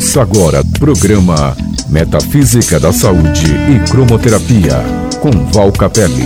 Ouça agora programa Metafísica da Saúde e Cromoterapia com Val Capelli.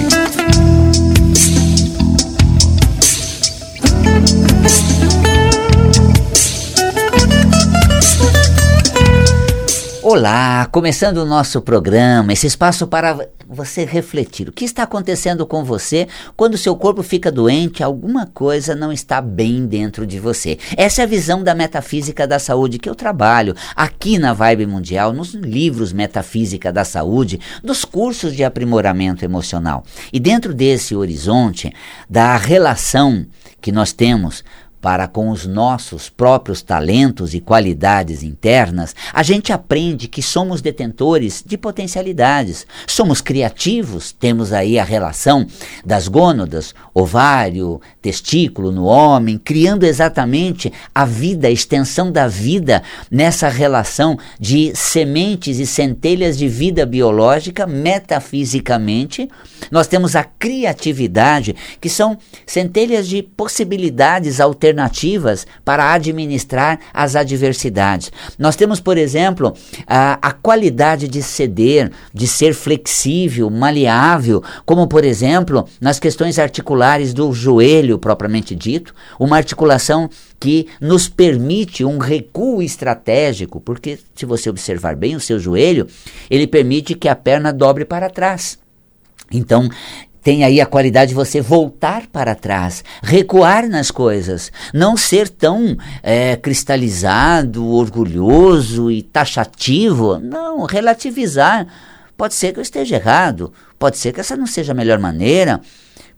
Olá, começando o nosso programa, esse espaço para você refletir. O que está acontecendo com você quando seu corpo fica doente, alguma coisa não está bem dentro de você. Essa é a visão da metafísica da saúde que eu trabalho aqui na Vibe Mundial, nos livros Metafísica da Saúde, nos cursos de aprimoramento emocional. E dentro desse horizonte da relação que nós temos para com os nossos próprios talentos e qualidades internas, a gente aprende que somos detentores de potencialidades. Somos criativos, temos aí a relação das gônadas, ovário, testículo no homem, criando exatamente a vida, a extensão da vida nessa relação de sementes e centelhas de vida biológica, metafisicamente. Nós temos a criatividade, que são centelhas de possibilidades alternativas alternativas para administrar as adversidades. Nós temos, por exemplo, a, a qualidade de ceder, de ser flexível, maleável, como, por exemplo, nas questões articulares do joelho propriamente dito, uma articulação que nos permite um recuo estratégico, porque se você observar bem o seu joelho, ele permite que a perna dobre para trás. Então, tem aí a qualidade de você voltar para trás, recuar nas coisas, não ser tão é, cristalizado, orgulhoso e taxativo. Não, relativizar. Pode ser que eu esteja errado, pode ser que essa não seja a melhor maneira,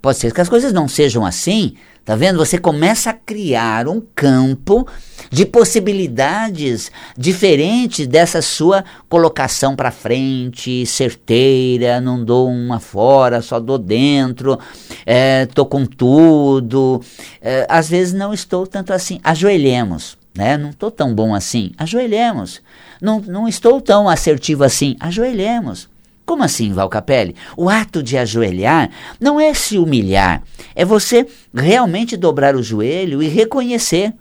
pode ser que as coisas não sejam assim, Tá vendo? Você começa a criar um campo de possibilidades diferentes dessa sua colocação para frente, certeira, não dou uma fora, só dou dentro, é, tô com tudo. É, às vezes não estou tanto assim. Ajoelhemos. Né? Não estou tão bom assim. Ajoelhemos. Não, não estou tão assertivo assim. Ajoelhemos. Como assim, Valcapelli? O ato de ajoelhar não é se humilhar, é você realmente dobrar o joelho e reconhecer.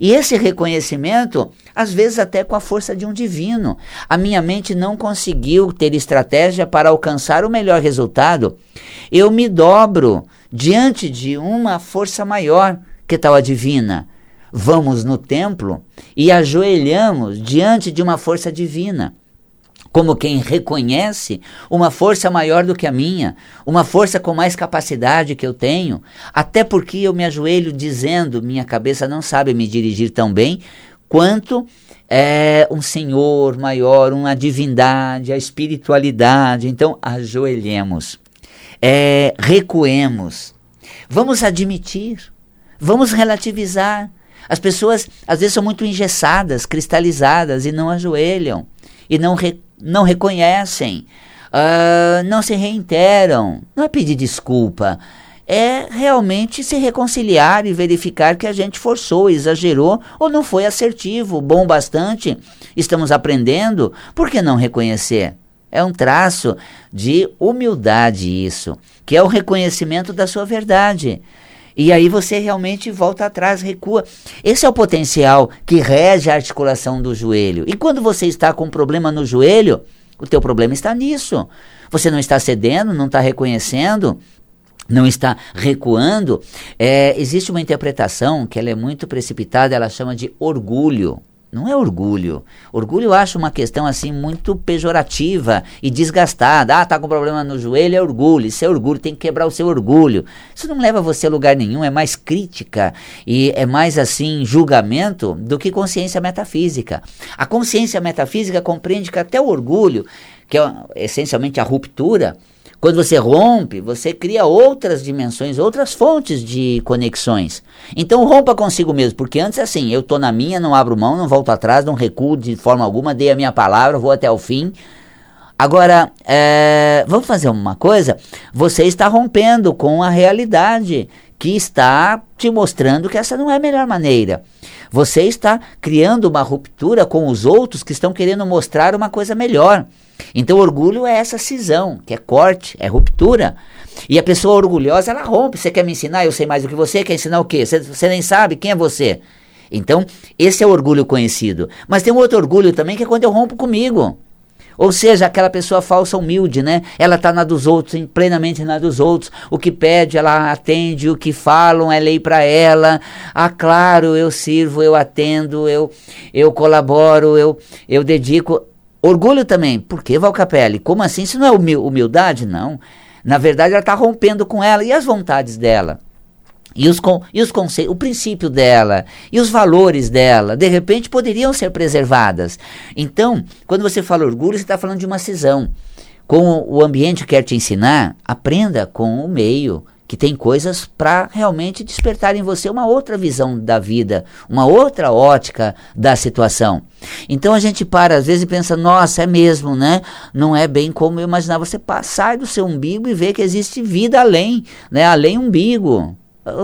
E esse reconhecimento, às vezes até com a força de um divino. A minha mente não conseguiu ter estratégia para alcançar o melhor resultado. Eu me dobro diante de uma força maior, que tal a divina? Vamos no templo e ajoelhamos diante de uma força divina como quem reconhece uma força maior do que a minha, uma força com mais capacidade que eu tenho, até porque eu me ajoelho dizendo: minha cabeça não sabe me dirigir tão bem quanto é, um Senhor maior, uma divindade, a espiritualidade. Então, ajoelhemos, é, recuemos, vamos admitir, vamos relativizar. As pessoas às vezes são muito engessadas, cristalizadas e não ajoelham e não reconhecem não reconhecem, uh, não se reiteram. Não é pedir desculpa, é realmente se reconciliar e verificar que a gente forçou, exagerou ou não foi assertivo, bom bastante. Estamos aprendendo, por que não reconhecer? É um traço de humildade isso, que é o reconhecimento da sua verdade. E aí você realmente volta atrás, recua. Esse é o potencial que rege a articulação do joelho. E quando você está com um problema no joelho, o teu problema está nisso. Você não está cedendo, não está reconhecendo, não está recuando. É, existe uma interpretação que ela é muito precipitada, ela chama de orgulho. Não é orgulho. Orgulho eu acho uma questão assim muito pejorativa e desgastada. Ah, tá com problema no joelho, é orgulho. Isso é orgulho, tem que quebrar o seu orgulho. Isso não leva você a lugar nenhum, é mais crítica e é mais assim julgamento do que consciência metafísica. A consciência metafísica compreende que até o orgulho, que é essencialmente a ruptura, quando você rompe, você cria outras dimensões, outras fontes de conexões. Então rompa consigo mesmo, porque antes assim, eu tô na minha, não abro mão, não volto atrás, não recuo de forma alguma, dei a minha palavra, vou até o fim. Agora, é, vamos fazer uma coisa? Você está rompendo com a realidade que está te mostrando que essa não é a melhor maneira. Você está criando uma ruptura com os outros que estão querendo mostrar uma coisa melhor. Então, orgulho é essa cisão, que é corte, é ruptura. E a pessoa orgulhosa, ela rompe. Você quer me ensinar? Eu sei mais do que você. Quer ensinar o quê? Você, você nem sabe quem é você. Então, esse é o orgulho conhecido. Mas tem um outro orgulho também que é quando eu rompo comigo. Ou seja, aquela pessoa falsa humilde, né? Ela está na dos outros, plenamente na dos outros. O que pede, ela atende. O que falam é lei para ela. Ah, claro, eu sirvo, eu atendo, eu, eu colaboro, eu, eu dedico. Orgulho também. Por que, Valcapelli? Como assim? Isso não é humildade? Não. Na verdade, ela está rompendo com ela. E as vontades dela? E os, e os conceitos, o princípio dela e os valores dela, de repente, poderiam ser preservadas. Então, quando você fala orgulho, você está falando de uma cisão. Com o ambiente quer te ensinar, aprenda com o meio, que tem coisas para realmente despertar em você uma outra visão da vida, uma outra ótica da situação. Então a gente para às vezes e pensa, nossa, é mesmo, né? Não é bem como eu imaginava. Você sai do seu umbigo e vê que existe vida além, né? Além umbigo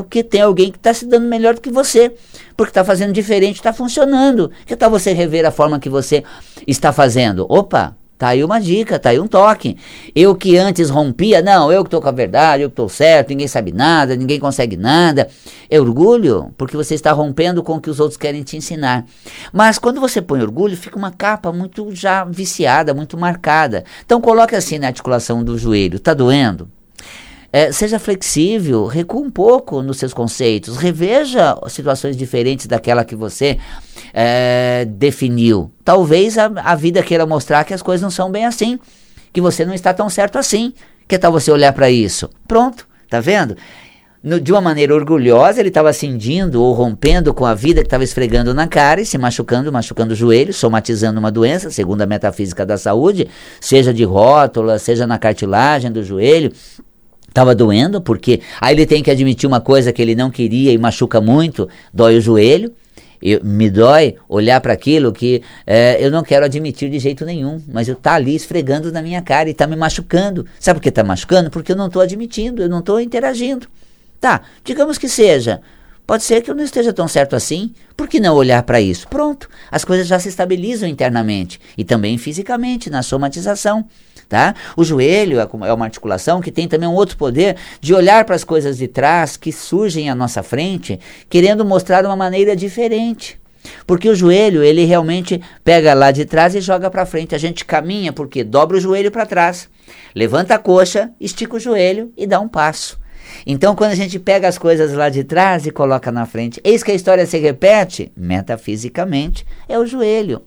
que tem alguém que está se dando melhor do que você, porque está fazendo diferente, está funcionando. Que tal você rever a forma que você está fazendo? Opa, tá aí uma dica, tá aí um toque. Eu que antes rompia, não, eu que estou com a verdade, eu que estou certo, ninguém sabe nada, ninguém consegue nada. É orgulho, porque você está rompendo com o que os outros querem te ensinar. Mas quando você põe orgulho, fica uma capa muito já viciada, muito marcada. Então coloque assim na articulação do joelho, tá doendo? É, seja flexível, recua um pouco nos seus conceitos, reveja situações diferentes daquela que você é, definiu. Talvez a, a vida queira mostrar que as coisas não são bem assim, que você não está tão certo assim. Que tal você olhar para isso? Pronto, tá vendo? No, de uma maneira orgulhosa, ele estava cindindo ou rompendo com a vida que estava esfregando na cara e se machucando, machucando o joelho, somatizando uma doença, segundo a metafísica da saúde, seja de rótula, seja na cartilagem do joelho, Tava doendo, porque aí ele tem que admitir uma coisa que ele não queria e machuca muito, dói o joelho. Eu, me dói olhar para aquilo que é, eu não quero admitir de jeito nenhum, mas eu tá ali esfregando na minha cara e tá me machucando. Sabe por que tá machucando? Porque eu não estou admitindo, eu não estou interagindo. Tá, digamos que seja. Pode ser que eu não esteja tão certo assim. Por que não olhar para isso? Pronto, as coisas já se estabilizam internamente e também fisicamente na somatização. Tá? O joelho é, é uma articulação que tem também um outro poder de olhar para as coisas de trás que surgem à nossa frente, querendo mostrar uma maneira diferente. Porque o joelho, ele realmente pega lá de trás e joga para frente. A gente caminha porque dobra o joelho para trás, levanta a coxa, estica o joelho e dá um passo. Então, quando a gente pega as coisas lá de trás e coloca na frente, eis que a história se repete, metafisicamente, é o joelho.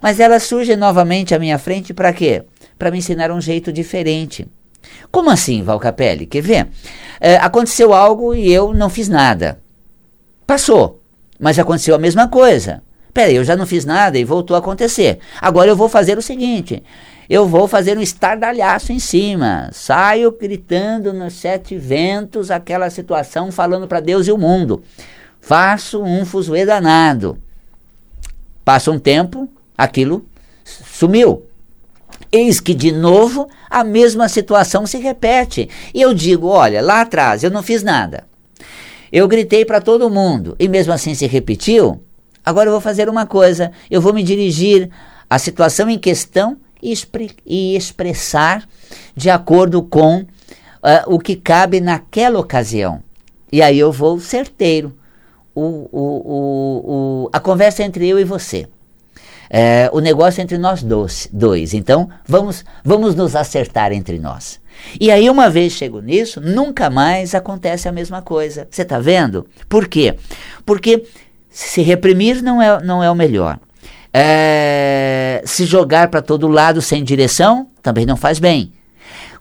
Mas ela surge novamente à minha frente para quê? para me ensinar um jeito diferente. Como assim, Valcapelli? Quer ver? É, aconteceu algo e eu não fiz nada. Passou, mas aconteceu a mesma coisa. Peraí, eu já não fiz nada e voltou a acontecer. Agora eu vou fazer o seguinte: eu vou fazer um estardalhaço em cima. Saio gritando nos sete ventos aquela situação, falando para Deus e o mundo. Faço um fuzuê danado. Passa um tempo, aquilo sumiu. Eis que de novo a mesma situação se repete. E eu digo: olha, lá atrás eu não fiz nada. Eu gritei para todo mundo e mesmo assim se repetiu. Agora eu vou fazer uma coisa: eu vou me dirigir à situação em questão e, e expressar de acordo com uh, o que cabe naquela ocasião. E aí eu vou certeiro. O, o, o, a conversa entre eu e você. É, o negócio entre nós dois, dois. Então, vamos, vamos nos acertar entre nós. E aí, uma vez chego nisso, nunca mais acontece a mesma coisa. Você está vendo? Por quê? Porque se reprimir não é, não é o melhor. É, se jogar para todo lado sem direção também não faz bem.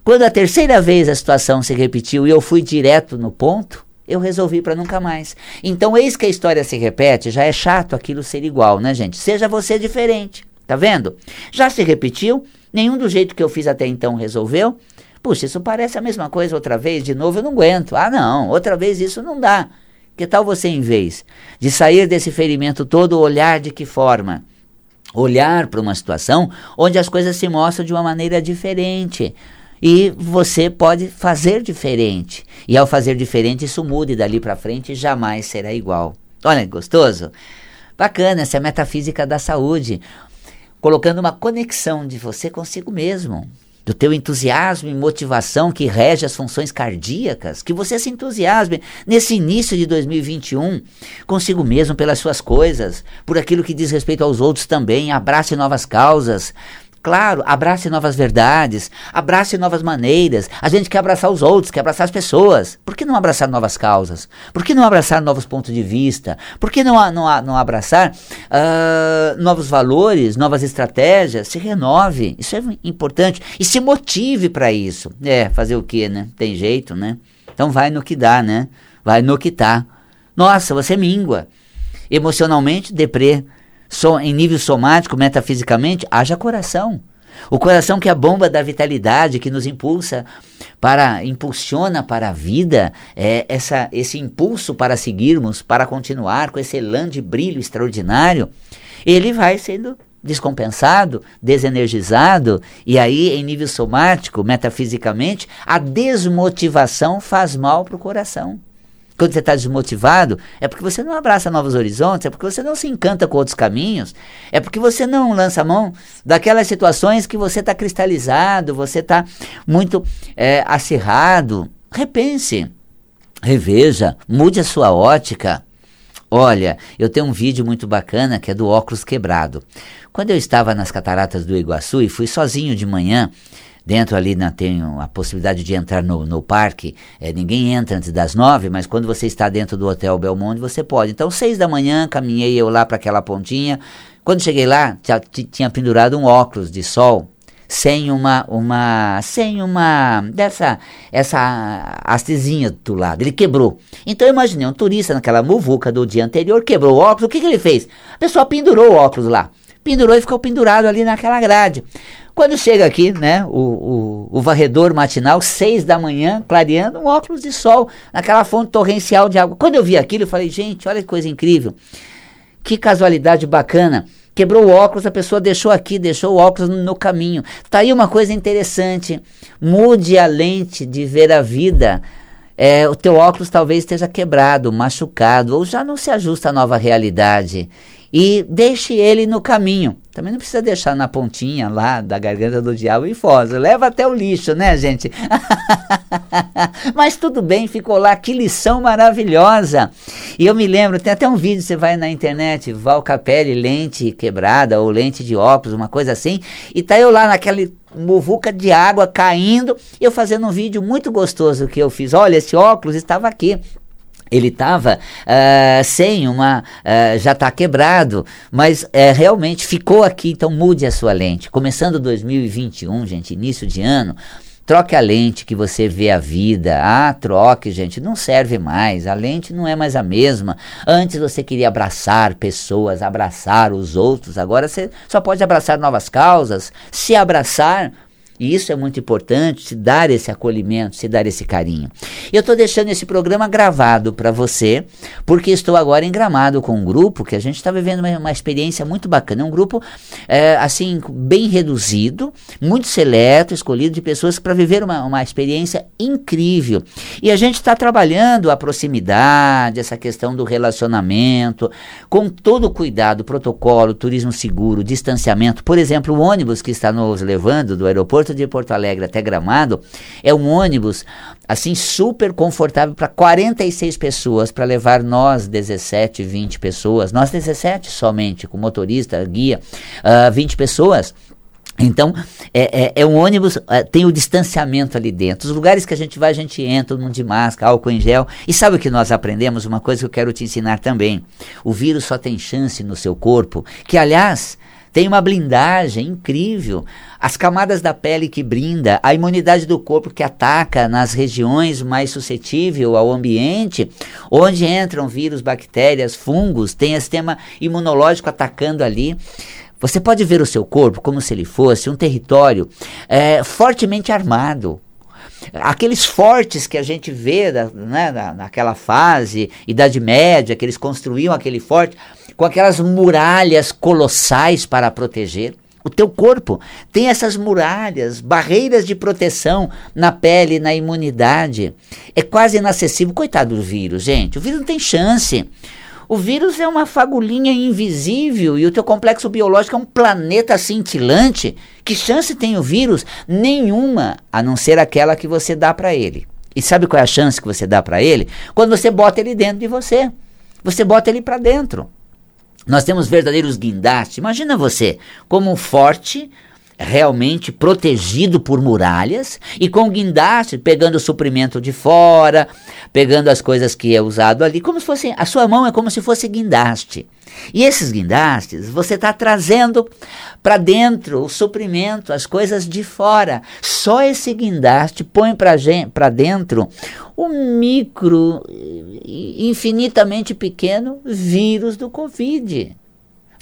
Quando a terceira vez a situação se repetiu e eu fui direto no ponto, eu resolvi para nunca mais. Então, eis que a história se repete, já é chato aquilo ser igual, né, gente? Seja você diferente, tá vendo? Já se repetiu, nenhum do jeito que eu fiz até então resolveu. Puxa, isso parece a mesma coisa outra vez, de novo eu não aguento. Ah, não, outra vez isso não dá. Que tal você, em vez de sair desse ferimento todo, olhar de que forma? Olhar para uma situação onde as coisas se mostram de uma maneira diferente e você pode fazer diferente. E ao fazer diferente, isso muda e dali para frente jamais será igual. Olha que gostoso. Bacana, essa é metafísica da saúde, colocando uma conexão de você consigo mesmo. Do teu entusiasmo e motivação que rege as funções cardíacas, que você se entusiasme nesse início de 2021 consigo mesmo pelas suas coisas, por aquilo que diz respeito aos outros também, abrace novas causas, Claro, abrace novas verdades, abrace novas maneiras. A gente quer abraçar os outros, quer abraçar as pessoas. Por que não abraçar novas causas? Por que não abraçar novos pontos de vista? Por que não, não, não abraçar uh, novos valores, novas estratégias? Se renove, isso é importante. E se motive para isso. É, fazer o quê, né? Tem jeito, né? Então vai no que dá, né? Vai no que tá. Nossa, você mingua. Emocionalmente, deprê so, em nível somático, metafisicamente, haja coração. O coração que é a bomba da vitalidade, que nos impulsa para, impulsiona para a vida, é, essa, esse impulso para seguirmos, para continuar com esse elan de brilho extraordinário, ele vai sendo descompensado, desenergizado, e aí, em nível somático, metafisicamente, a desmotivação faz mal para o coração. Quando você está desmotivado, é porque você não abraça novos horizontes, é porque você não se encanta com outros caminhos, é porque você não lança a mão daquelas situações que você está cristalizado, você está muito é, acirrado. Repense, reveja, mude a sua ótica. Olha, eu tenho um vídeo muito bacana que é do óculos quebrado. Quando eu estava nas cataratas do Iguaçu e fui sozinho de manhã, Dentro ali na, tem a possibilidade de entrar no, no parque. É, ninguém entra antes das nove, mas quando você está dentro do Hotel Belmonte, você pode. Então, seis da manhã, caminhei eu lá para aquela pontinha. Quando cheguei lá, tinha pendurado um óculos de sol sem uma uma sem uma dessa essa hastezinha do lado. Ele quebrou. Então eu imaginei um turista naquela muvuca do dia anterior quebrou o óculos. O que, que ele fez? A pessoa pendurou o óculos lá. Pendurou e ficou pendurado ali naquela grade. Quando chega aqui, né, o, o, o, varredor matinal, seis da manhã, clareando, um óculos de sol, naquela fonte torrencial de água. Quando eu vi aquilo, eu falei, gente, olha que coisa incrível. Que casualidade bacana. Quebrou o óculos, a pessoa deixou aqui, deixou o óculos no, no caminho. Tá aí uma coisa interessante. Mude a lente de ver a vida. É, o teu óculos talvez esteja quebrado, machucado, ou já não se ajusta à nova realidade e deixe ele no caminho. Também não precisa deixar na pontinha lá da garganta do diabo e fosa. Leva até o lixo, né, gente? Mas tudo bem, ficou lá. Que lição maravilhosa. E eu me lembro, tem até um vídeo, você vai na internet, Val Capelli, lente quebrada ou lente de óculos, uma coisa assim. E tá eu lá naquela muvuca de água caindo, eu fazendo um vídeo muito gostoso que eu fiz. Olha, esse óculos estava aqui ele estava uh, ah, sem uma. Uh, já está quebrado, mas uh, realmente ficou aqui, então mude a sua lente. Começando 2021, gente, início de ano. Troque a lente que você vê a vida. Ah, troque, gente. Não serve mais. A lente não é mais a mesma. Antes você queria abraçar pessoas, abraçar os outros. Agora você só pode abraçar novas causas. Se abraçar e isso é muito importante, se dar esse acolhimento, se dar esse carinho. Eu estou deixando esse programa gravado para você, porque estou agora em Gramado com um grupo que a gente está vivendo uma, uma, experiência muito bacana. É um grupo, é, assim, bem reduzido, muito seleto, escolhido de pessoas para viver uma, uma experiência incrível. E a gente está trabalhando a proximidade, essa questão do relacionamento, com todo o cuidado, protocolo, turismo seguro, distanciamento. Por exemplo, o ônibus que está nos levando do aeroporto de Porto Alegre até Gramado é um ônibus assim super confortável para 46 pessoas, para levar nós 17, 20 pessoas, nós 17 somente, com motorista, guia, uh, ah, 20 pessoas. Então, é, é, é, um ônibus, é, tem o distanciamento ali dentro. Os lugares que a gente vai, a gente entra, mundo de máscara, álcool em gel. E sabe o que nós aprendemos? Uma coisa que eu quero te ensinar também. O vírus só tem chance no seu corpo, que aliás, tem uma blindagem incrível. As camadas da pele que brinda, a imunidade do corpo que ataca nas regiões mais suscetíveis ao ambiente, onde entram vírus, bactérias, fungos, tem sistema imunológico atacando ali. Você pode ver o seu corpo como se ele fosse um território é, fortemente armado. Aqueles fortes que a gente vê né, naquela fase, Idade Média, que eles construíam aquele forte, com aquelas muralhas colossais para proteger. O teu corpo tem essas muralhas, barreiras de proteção na pele, na imunidade. É quase inacessível. Coitado do vírus, gente. O vírus não tem chance. O vírus é uma fagulhinha invisível e o teu complexo biológico é um planeta cintilante. Que chance tem o vírus? Nenhuma, a não ser aquela que você dá para ele. E sabe qual é a chance que você dá para ele? Quando você bota ele dentro de você. Você bota ele para dentro. Nós temos verdadeiros guindastes. Imagina você como forte, realmente protegido por muralhas e com guindaste, pegando o suprimento de fora, pegando as coisas que é usado ali, como se fosse a sua mão é como se fosse guindaste. E esses guindastes, você está trazendo para dentro o suprimento, as coisas de fora. Só esse guindaste põe para dentro o micro, infinitamente pequeno vírus do Covid.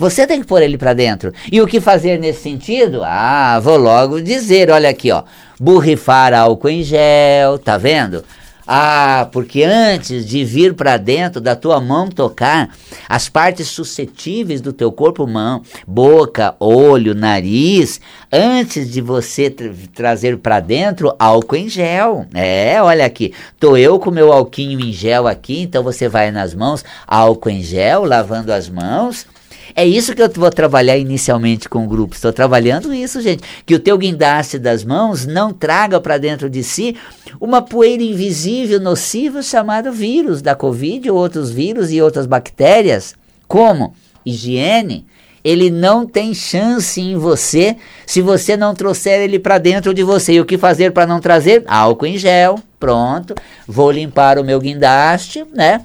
Você tem que pôr ele para dentro. E o que fazer nesse sentido? Ah, vou logo dizer, olha aqui, ó. Borrifar álcool em gel, tá vendo? Ah, porque antes de vir para dentro da tua mão tocar as partes suscetíveis do teu corpo, mão, boca, olho, nariz, antes de você tra trazer para dentro álcool em gel. É, olha aqui, tô eu com meu alquinho em gel aqui, então você vai nas mãos, álcool em gel, lavando as mãos. É isso que eu vou trabalhar inicialmente com o grupo. Estou trabalhando isso, gente. Que o teu guindaste das mãos não traga para dentro de si uma poeira invisível, nociva, chamada vírus da Covid, ou outros vírus e outras bactérias. Como? Higiene. Ele não tem chance em você se você não trouxer ele para dentro de você. E o que fazer para não trazer? Álcool em gel. Pronto. Vou limpar o meu guindaste, né?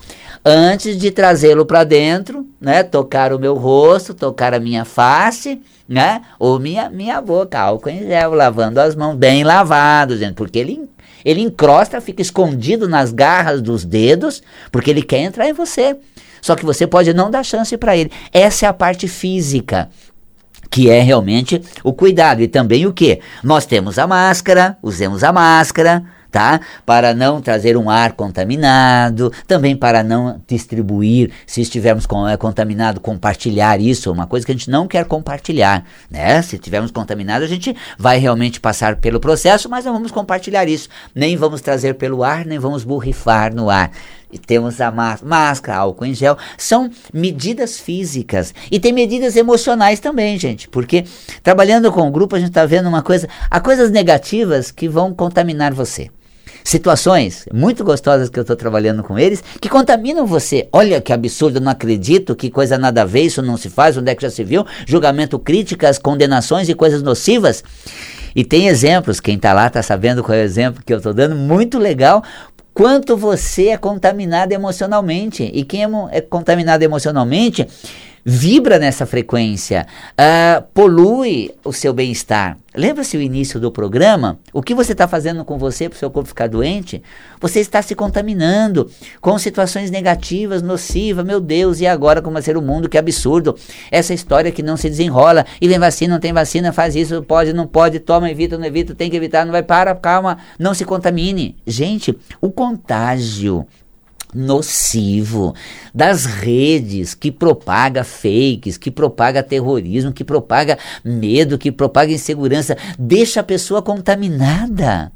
Antes de trazê-lo para dentro, né? Tocar o meu rosto, tocar a minha face, né? Ou minha, minha boca, álcool em gel, lavando as mãos, bem lavado, gente, porque ele, ele encrosta, fica escondido nas garras dos dedos, porque ele quer entrar em você. Só que você pode não dar chance para ele. Essa é a parte física que é realmente o cuidado. E também o que? Nós temos a máscara, usemos a máscara, tá? Para não trazer um ar contaminado, também para não distribuir, se estivermos com, é, contaminado, compartilhar isso, uma coisa que a gente não quer compartilhar, né? Se estivermos contaminados, a gente vai realmente passar pelo processo, mas não vamos compartilhar isso, nem vamos trazer pelo ar, nem vamos borrifar no ar. E temos a máscara, álcool em gel, são medidas físicas. E tem medidas emocionais também, gente, porque trabalhando com o grupo a gente está vendo uma coisa, há coisas negativas que vão contaminar você situações muito gostosas que eu estou trabalhando com eles, que contaminam você. Olha que absurdo, eu não acredito, que coisa nada a ver, isso não se faz, onde é que já se viu? Julgamento, críticas, condenações e coisas nocivas. E tem exemplos, quem está lá está sabendo qual é o exemplo que eu estou dando, muito legal, quanto você é contaminado emocionalmente. E quem é, é contaminado emocionalmente vibra nessa frequência, uh, polui o seu bem-estar. Lembra-se o início do programa? O que você está fazendo com você para o seu corpo ficar doente? Você está se contaminando com situações negativas, nocivas. Meu Deus, e agora como vai ser o mundo? Que absurdo. Essa história que não se desenrola. E vem vacina, não tem vacina, faz isso, pode, não pode, toma, evita, não evita, tem que evitar, não vai, para, calma, não se contamine. Gente, o contágio nocivo das redes que propaga fakes, que propaga terrorismo, que propaga medo, que propaga insegurança, deixa a pessoa contaminada.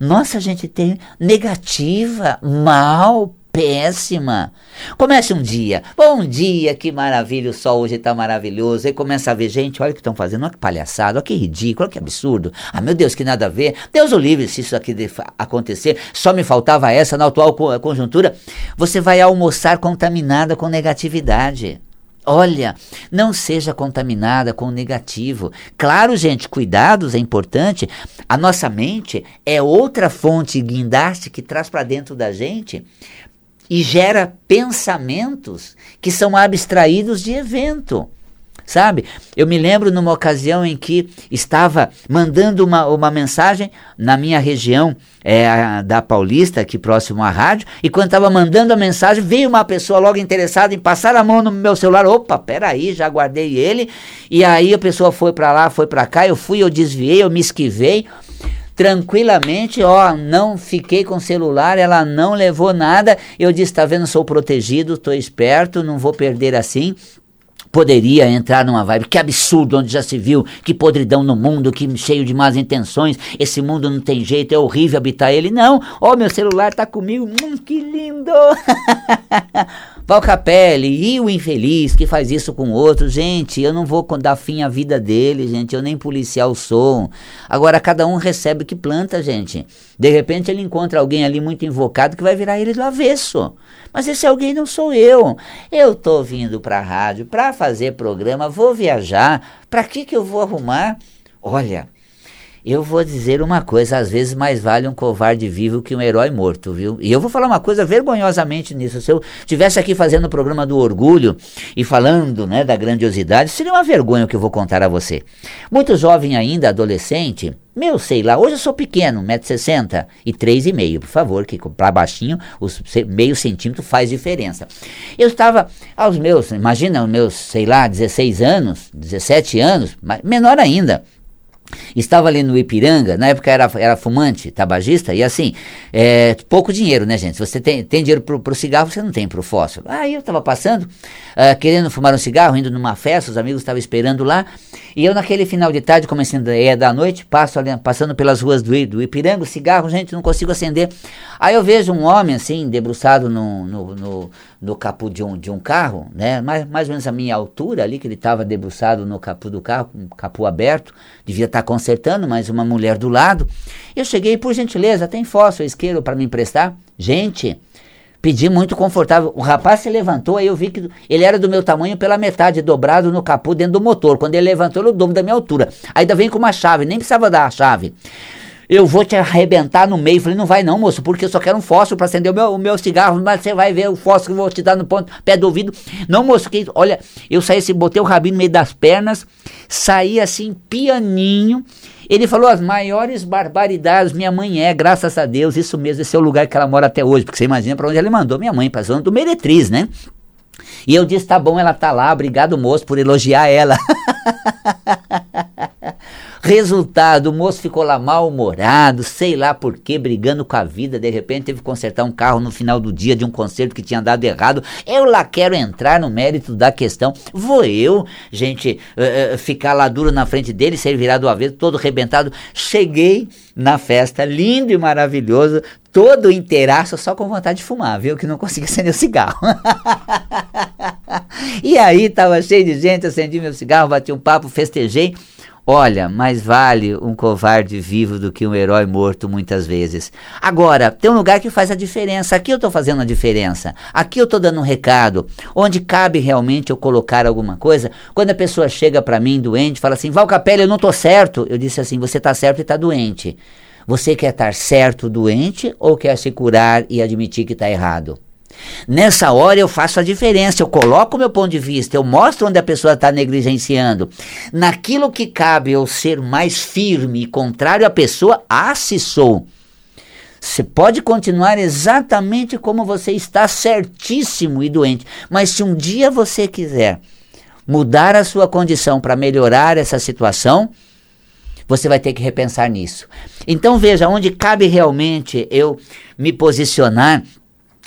Nossa, a gente tem negativa, mal, péssima. Comece um dia. Bom dia, que maravilha, o sol hoje está maravilhoso. Aí começa a ver, gente, olha o que estão fazendo, olha que palhaçada, olha que ridículo, olha que absurdo. Ah, meu Deus, que nada a ver. Deus o livre se isso aqui acontecer. Só me faltava essa na atual conjuntura. Você vai almoçar contaminada com negatividade. Olha, não seja contaminada com o negativo. Claro, gente, cuidados é importante. A nossa mente é outra fonte guindaste que traz para dentro da gente e gera pensamentos que são abstraídos de evento. Sabe? Eu me lembro numa ocasião em que estava mandando uma, uma mensagem na minha região é, da Paulista, aqui próximo à rádio, e quando estava mandando a mensagem, veio uma pessoa logo interessada em passar a mão no meu celular. Opa, peraí, já guardei ele. E aí a pessoa foi para lá, foi para cá, eu fui, eu desviei, eu me esquivei tranquilamente, ó, não fiquei com celular, ela não levou nada. Eu disse, tá vendo, sou protegido, tô esperto, não vou perder assim. Poderia entrar numa vibe, que absurdo, onde já se viu, que podridão no mundo, que cheio de más intenções, esse mundo não tem jeito, é horrível habitar ele. Não, ó, meu celular tá comigo, hum, que lindo! Valcapelli e o infeliz que faz isso com outro, gente, eu não vou dar fim à vida dele, gente, eu nem policial sou. Agora cada um recebe o que planta, gente. De repente ele encontra alguém ali muito invocado que vai virar ele do avesso. Mas esse alguém não sou eu. Eu tô vindo para a rádio para fazer programa, vou viajar. Para que que eu vou arrumar? Olha, eu vou dizer uma coisa, às vezes mais vale um covarde vivo que um herói morto, viu? E eu vou falar uma coisa vergonhosamente nisso. Se eu tivesse aqui fazendo o programa do orgulho e falando, né, da grandiosidade, seria uma vergonha o que eu vou contar a você. Muito jovem ainda, adolescente, meu, sei lá, hoje eu sou pequeno, 1,60m e 3,5, por favor, que para baixinho, os meio centímetro faz diferença. Eu estava aos meus, imagina, os meus, sei lá, 16 anos, 17 anos, menor ainda. Estava ali no Ipiranga, na época era, era fumante, tabagista, e assim, é, pouco dinheiro, né, gente? Se você tem, tem dinheiro pro, pro cigarro, você não tem pro fósforo. Aí eu estava passando, uh, querendo fumar um cigarro, indo numa festa, os amigos estavam esperando lá, e eu naquele final de tarde, começando é da noite, passo ali, passando pelas ruas do, do Ipiranga, cigarro, gente, não consigo acender. Aí eu vejo um homem assim, debruçado no, no, no, no capô de um, de um carro, né? Mais, mais ou menos a minha altura ali, que ele estava debruçado no capô do carro, o capô aberto, devia estar tá consertando, mas uma mulher do lado. Eu cheguei, por gentileza, tem fósforo isqueiro para me emprestar? Gente, pedi muito confortável. O rapaz se levantou, aí eu vi que ele era do meu tamanho pela metade, dobrado no capô dentro do motor. Quando ele levantou, ele o dobro da minha altura. Ainda vem com uma chave, nem precisava dar a chave eu vou te arrebentar no meio. Falei, não vai não, moço, porque eu só quero um fósforo para acender o meu, o meu cigarro, mas você vai ver o fósforo que eu vou te dar no ponto, pé do ouvido. Não, moço, que, olha, eu saí assim, botei o rabinho no meio das pernas, saí assim, pianinho. Ele falou as maiores barbaridades, minha mãe é, graças a Deus, isso mesmo, esse é o lugar que ela mora até hoje, porque você imagina para onde ele mandou minha mãe, para a zona do Meretriz, né? E eu disse, tá bom, ela tá lá, obrigado moço por elogiar ela. Resultado, o moço ficou lá mal-humorado, sei lá por quê, brigando com a vida. De repente teve que consertar um carro no final do dia de um concerto que tinha dado errado. Eu lá quero entrar no mérito da questão. Vou eu, gente, uh, uh, ficar lá duro na frente dele, ser virado do avesso, todo arrebentado. Cheguei na festa, lindo e maravilhoso, todo inteiraço, só com vontade de fumar, viu? Que não conseguia acender o cigarro. e aí tava cheio de gente, acendi meu cigarro, bati um papo, festejei. Olha, mais vale um covarde vivo do que um herói morto muitas vezes. Agora, tem um lugar que faz a diferença. Aqui eu estou fazendo a diferença. Aqui eu estou dando um recado. Onde cabe realmente eu colocar alguma coisa. Quando a pessoa chega para mim doente, fala assim: Val Capelli, eu não estou certo. Eu disse assim: você está certo e está doente. Você quer estar certo doente ou quer se curar e admitir que está errado? Nessa hora eu faço a diferença, eu coloco o meu ponto de vista, eu mostro onde a pessoa está negligenciando. Naquilo que cabe eu ser mais firme e contrário à pessoa, ah, se sou. Você pode continuar exatamente como você está, certíssimo e doente. Mas se um dia você quiser mudar a sua condição para melhorar essa situação, você vai ter que repensar nisso. Então veja, onde cabe realmente eu me posicionar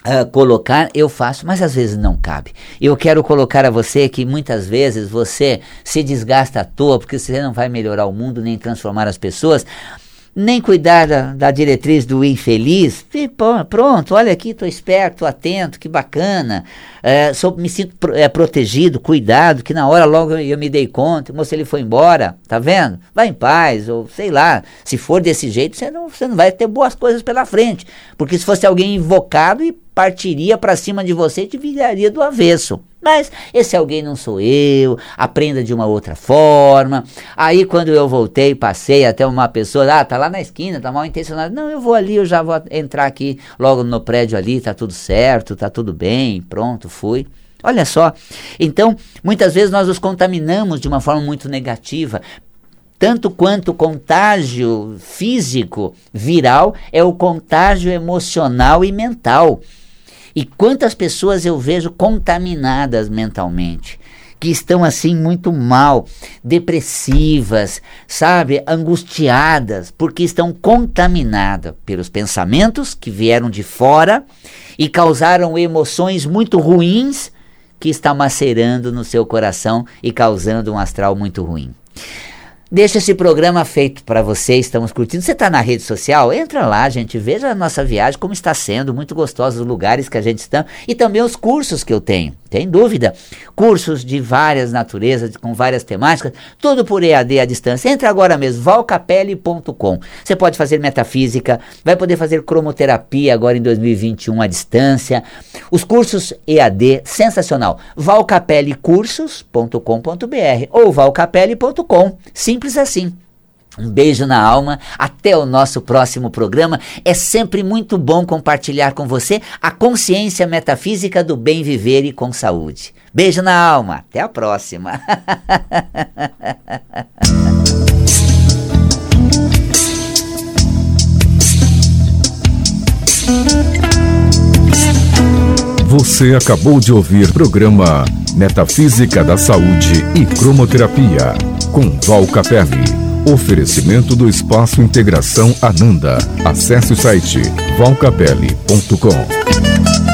Uh, colocar, eu faço, mas às vezes não cabe. Eu quero colocar a você que muitas vezes você se desgasta à toa, porque você não vai melhorar o mundo nem transformar as pessoas nem cuidar da, da diretriz do infeliz. E, pronto, olha aqui, estou esperto, atento, que bacana. É, sou, me sinto pro, é, protegido, cuidado, que na hora logo eu, eu me dei conta, moço, ele foi embora, tá vendo? Vai em paz, ou sei lá, se for desse jeito, você não, não vai ter boas coisas pela frente. Porque se fosse alguém invocado e partiria para cima de você te viraria do avesso. Mas esse alguém não sou eu, aprenda de uma outra forma. Aí quando eu voltei, passei até uma pessoa, ah, tá lá na esquina, tá mal intencionado. Não, eu vou ali, eu já vou entrar aqui logo no prédio ali, tá tudo certo, tá tudo bem, pronto, fui. Olha só. Então, muitas vezes nós nos contaminamos de uma forma muito negativa. Tanto quanto o contágio físico viral é o contágio emocional e mental. E quantas pessoas eu vejo contaminadas mentalmente, que estão assim muito mal, depressivas, sabe, angustiadas, porque estão contaminadas pelos pensamentos que vieram de fora e causaram emoções muito ruins que está macerando no seu coração e causando um astral muito ruim. Deixa esse programa feito para você, estamos curtindo. Você está na rede social? Entra lá, gente, veja a nossa viagem, como está sendo, muito gostosos os lugares que a gente está e também os cursos que eu tenho. Tem dúvida? Cursos de várias naturezas, com várias temáticas, tudo por EAD à distância. Entra agora mesmo, valcapelli.com. Você pode fazer metafísica, vai poder fazer cromoterapia agora em 2021 à distância. Os cursos EAD, sensacional. valcapellicursos.com.br ou valcapelli.com. Simples assim. Um beijo na alma, até o nosso próximo programa. É sempre muito bom compartilhar com você a consciência metafísica do bem viver e com saúde. Beijo na alma, até a próxima. Você acabou de ouvir programa Metafísica da Saúde e Cromoterapia com Val Capelli. Oferecimento do Espaço Integração Ananda. Acesse o site valcapelli.com.